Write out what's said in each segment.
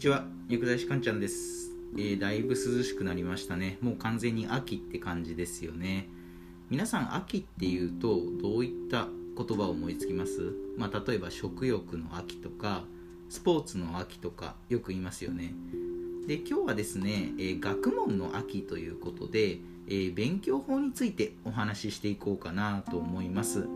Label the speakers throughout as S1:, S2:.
S1: にちは薬剤師かんちゃんです、えー、だいぶ涼しくなりましたね。もう完全に秋って感じですよね。皆さん秋っていうとどういった言葉を思いつきます？まあ、例えば食欲の秋とかスポーツの秋とかよく言いますよね。で今日はですね、えー、学問の秋ということで、えー、勉強法についてお話ししていこうかなと思います。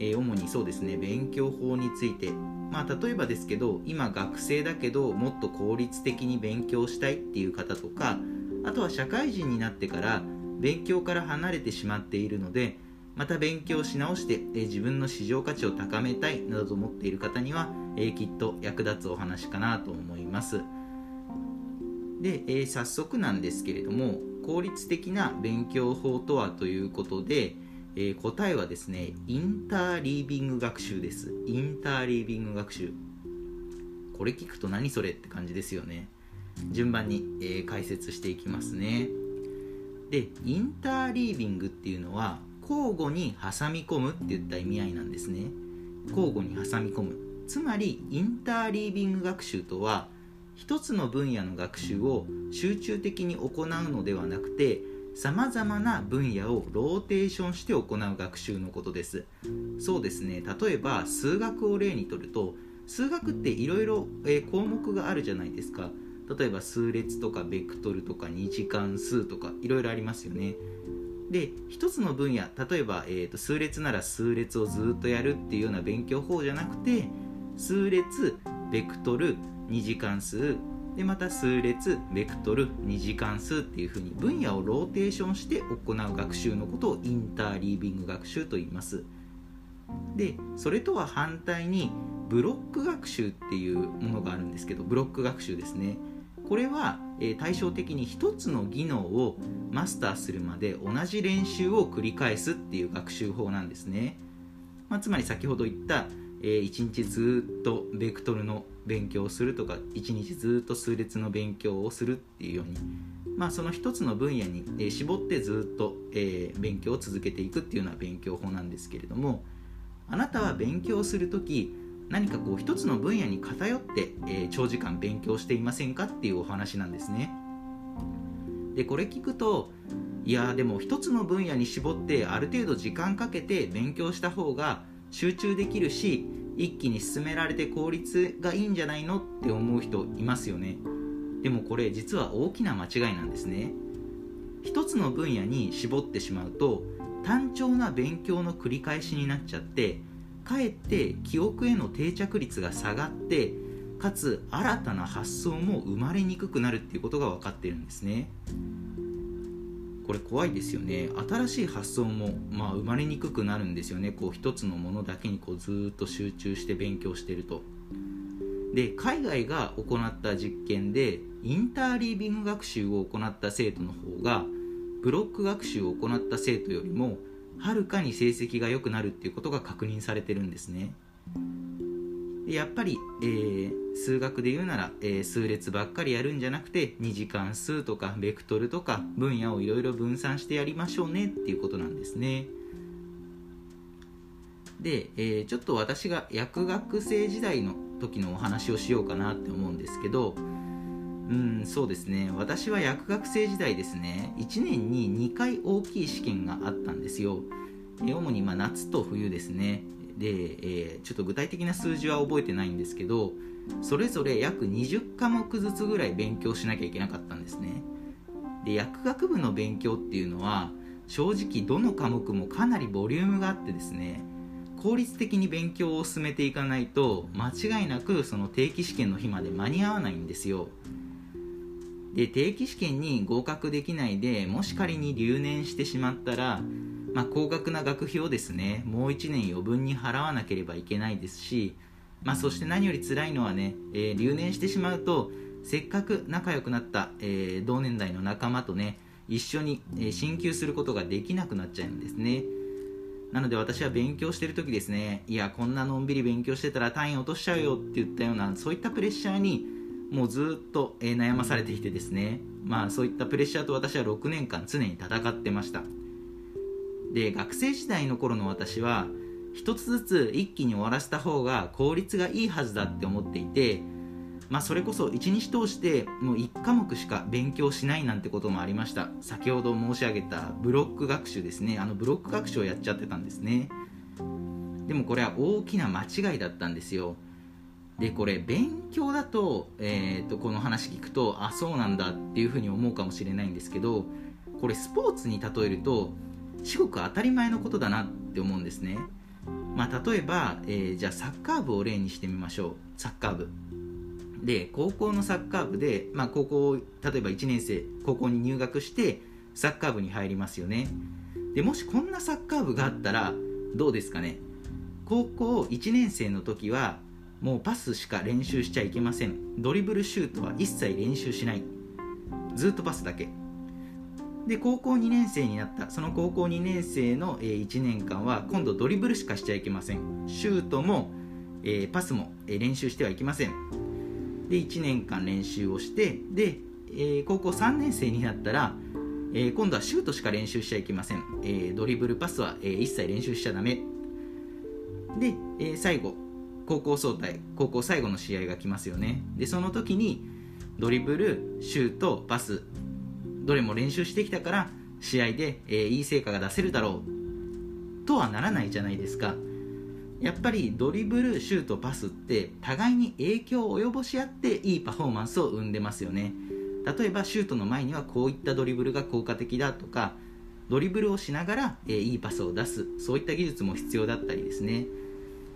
S1: え、主にそうですね勉強法について。まあ例えばですけど今学生だけどもっと効率的に勉強したいっていう方とかあとは社会人になってから勉強から離れてしまっているのでまた勉強し直して、え、自分の市場価値を高めたいなどと思っている方には、え、きっと役立つお話かなと思います。で、え早速なんですけれども効率的な勉強法とはということで、えー、答えはですねインターリービング学習です。インターリービング学習。これ聞くと何それって感じですよね。順番に、えー、解説していきますね。でインターリービングっていうのは交互に挟み込むっていった意味合いなんですね。交互に挟み込む。つまりインターリービング学習とは一つの分野の学習を集中的に行うのではなくてさまざまな分野をローテーションして行う学習のことです。そうですね。例えば数学を例にとると数学っていろいろ項目があるじゃないですか。例えば数列とかベクトルとか二次関数とかいろいろありますよね。で一つの分野例えば、えーと、数列なら数列をずっとやるっていうような勉強法じゃなくて数列ベクトル二次関数でまた数列ベクトル二次関数っていうふうに分野をローテーションして行う学習のことをインターリービング学習と言います。でそれとは反対にブロック学習っていうものがあるんですけどブロック学習ですね。これは、え対照的に一つの技能をマスターするまで同じ練習を繰り返すっていう学習法なんですね、まあ、つまり先ほど言ったえー、1日ずっとベクトルの勉強をするとか1日ずっと数列の勉強をするっていうように、まあ、その一つの分野に、えー、絞ってずっと、えー、勉強を続けていくっていうような勉強法なんですけれどもあなたは勉強する時何かこう一つの分野に偏って、えー、長時間勉強していませんかっていうお話なんですね。でこれ聞くといやでも一つの分野に絞ってある程度時間かけて勉強した方が集中できるし一気に進められて効率がいいんじゃないのって思う人いますよね。でもこれ実は大きな間違いなんですね。一つの分野に絞ってしまうと単調な勉強の繰り返しになっちゃってかえって記憶への定着率が下がってかつ新たな発想も生まれにくくなるっていうことが分かってるんですね。これ怖いですよね。新しい発想も、まあ、生まれにくくなるんですよね。こう一つのものだけにこうずっと集中して勉強してると。で海外が行った実験でインターリービング学習を行った生徒の方がブロック学習を行った生徒よりもはるかに成績が良くなるっていうことが確認されてるんですね。やっぱり、えー、数学で言うなら、えー、数列ばっかりやるんじゃなくて2次関数とかベクトルとか分野をいろいろ分散してやりましょうねっていうことなんですね。で、えー、ちょっと私が薬学生時代の時のお話をしようかなって思うんですけどうんそうですね。私は薬学生時代ですね1年に2回大きい試験があったんですよ。主にま夏と冬ですね。で、えー、ちょっと具体的な数字は覚えてないんですけどそれぞれ約20科目ずつぐらい勉強しなきゃいけなかったんですね。で薬学部の勉強っていうのは正直どの科目もかなりボリュームがあってですね効率的に勉強を進めていかないと間違いなくその定期試験の日まで間に合わないんですよ。で定期試験に合格できないでもし仮に留年してしまったらまあ、高額な学費をですねもう1年余分に払わなければいけないですし、まあ、そして何より辛いのはね、えー、留年してしまうとせっかく仲良くなった、えー、同年代の仲間とね一緒に、え、進級することができなくなっちゃうんですね。なので私は勉強してる時ですねいやこんなのんびり勉強してたら単位落としちゃうよって言ったようなそういったプレッシャーにもうずっと、え悩まされていてですね。まあそういったプレッシャーと私は6年間常に戦ってました。で学生時代の頃の私は一つずつ一気に終わらせた方が効率がいいはずだって思っていてまあ、それこそ1日通してもう1科目しか勉強しないなんてこともありました。先ほど申し上げたブロック学習ですね。あのブロック学習をやっちゃってたんですね。でもこれは大きな間違いだったんですよ。でこれ勉強だと,、えーと、この話聞くとあそうなんだっていうふうに思うかもしれないんですけどこれスポーツに例えると至極当たり前のことだなって思うんですね、まあ、例えば、えー、じゃあサッカー部を例にしてみましょう。サッカー部。で高校のサッカー部で、まあ、高校例えば1年生高校に入学してサッカー部に入りますよね。でもしこんなサッカー部があったらどうですかね？高校1年生の時はもうパスしか練習しちゃいけません。ドリブルシュートは一切練習しない。ずっとパスだけ。で高校2年生になった。その高校2年生の1年間は今度ドリブルしかしちゃいけません。シュートもパスも練習してはいけません。で1年間練習をしてで高校3年生になったら今度はシュートしか練習しちゃいけません。ドリブルパスは一切練習しちゃダメ。で最後高校総体高校最後の試合が来ますよね。でその時にドリブルシュートパスどれも練習してきたから試合で、えー、いい成果が出せるだろう。とはならないじゃないですか。やっぱりドリブルシュートパスって互いに影響を及ぼし合っていいパフォーマンスを生んでますよね。例えばシュートの前にはこういったドリブルが効果的だとかドリブルをしながら、えー、いいパスを出す。そういった技術も必要だったりですね。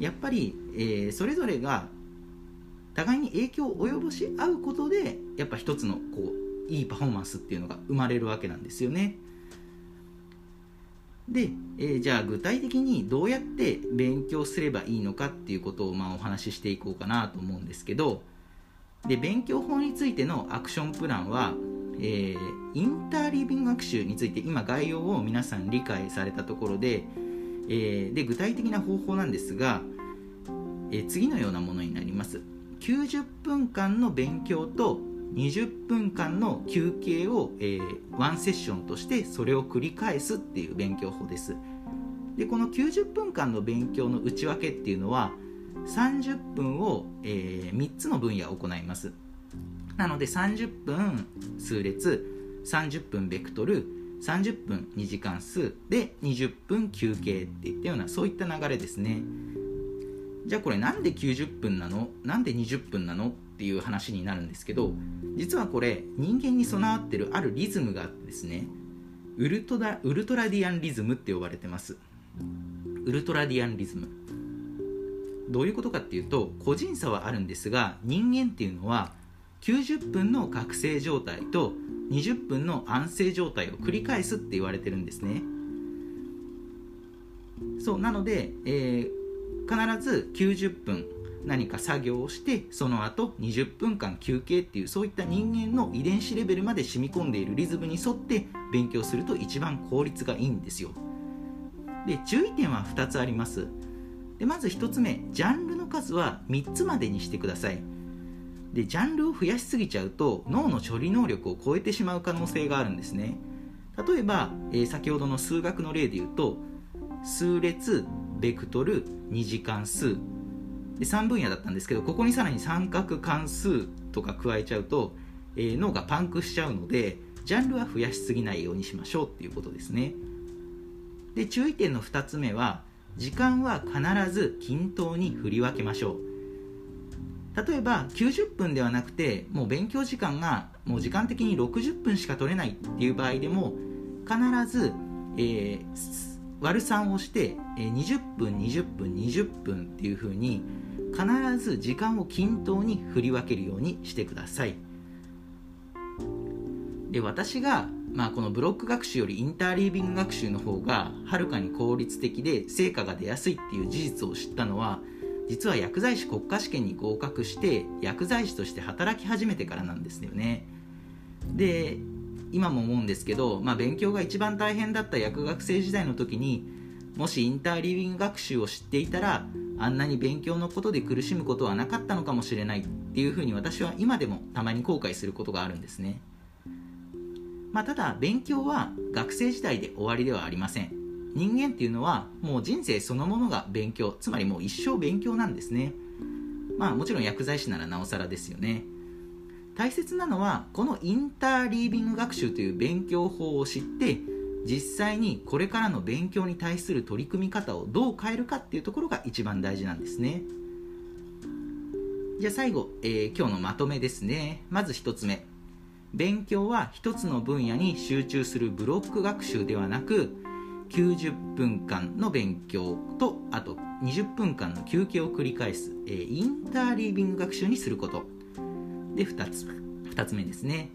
S1: やっぱり、えー、それぞれが互いに影響を及ぼし合うことでやっぱ一つのこういいパフォーマンスっていうのが生まれるわけなんですよね。で、えー、じゃあ具体的にどうやって勉強すればいいのかっていうことをまあお話ししていこうかなと思うんですけどで勉強法についてのアクションプランは、えー、インターリービング学習について今概要を皆さん理解されたところでえー、で具体的な方法なんですが、え、次のようなものになります90分間の勉強と20分間の休憩を、えー、ワンセッションとしてそれを繰り返すっていう勉強法です。でこの90分間の勉強の内訳っていうのは30分を、えー、3つの分野を行います。なので30分数列30分ベクトル30分2時間数で20分休憩っていったようなそういった流れですね。じゃあこれなんで90分なの？なんで20分なの？っていう話になるんですけど実はこれ人間に備わってるあるリズムがあってですねウルトラウルトラディアンリズムって呼ばれてます。ウルトラディアンリズム。どういうことかっていうと個人差はあるんですが人間っていうのは90分の覚醒状態と20分の安静状態を繰り返すって言われてるんですね。そうなので、えー、必ず90分何か作業をしてその後20分間休憩っていうそういった人間の遺伝子レベルまで染み込んでいるリズムに沿って勉強すると一番効率がいいんですよ。で注意点は2つあります。でまず1つ目ジャンルの数は3つまでにしてください。でジャンルを増やしすぎちゃうと脳の処理能力を超えてしまう可能性があるんですね。例えば、えー、先ほどの数学の例で言うと数列ベクトル2次関数で3分野だったんですけどここにさらに三角関数とか加えちゃうと、えー、脳がパンクしちゃうのでジャンルは増やしすぎないようにしましょうっていうことですね。で注意点の2つ目は時間は必ず均等に振り分けましょう。例えば90分ではなくてもう勉強時間がもう時間的に60分しか取れないっていう場合でも必ず、えー、割る3をして、え、20分20分20分っていう風に必ず時間を均等に振り分けるようにしてください。で私が、まあ、このブロック学習よりインターリービング学習の方がはるかに効率的で成果が出やすいっていう事実を知ったのは実は薬剤師国家試験に合格して薬剤師として働き始めてからなんですよね。で今も思うんですけど、まあ、勉強が一番大変だった薬学生時代の時にもしインターリビング学習を知っていたらあんなに勉強のことで苦しむことはなかったのかもしれないっていうふうに私は今でもたまに後悔することがあるんですね、まあ、ただ勉強は学生時代で終わりではありません。人間っていうのはもう人生そのものが勉強つまりもう一生勉強なんですね。まあもちろん薬剤師ならなおさらですよね。大切なのはこのインターリービング学習という勉強法を知って実際にこれからの勉強に対する取り組み方をどう変えるかっていうところが一番大事なんですね。じゃあ最後、えー、今日のまとめですね。まず1つ目。勉強は1つの分野に集中するブロック学習ではなく90分間の勉強とあと20分間の休憩を繰り返す、えー、インターリービング学習にすること。で2つ2つ目ですね。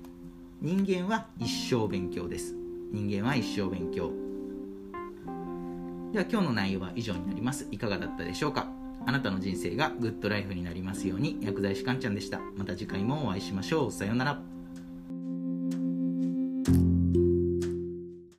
S1: 人間は一生勉強です。人間は一生勉強。では今日の内容は以上になります。いかがだったでしょうか？あなたの人生がグッドライフになりますように薬剤師かんちゃんでした。また次回もお会いしましょう。さようなら。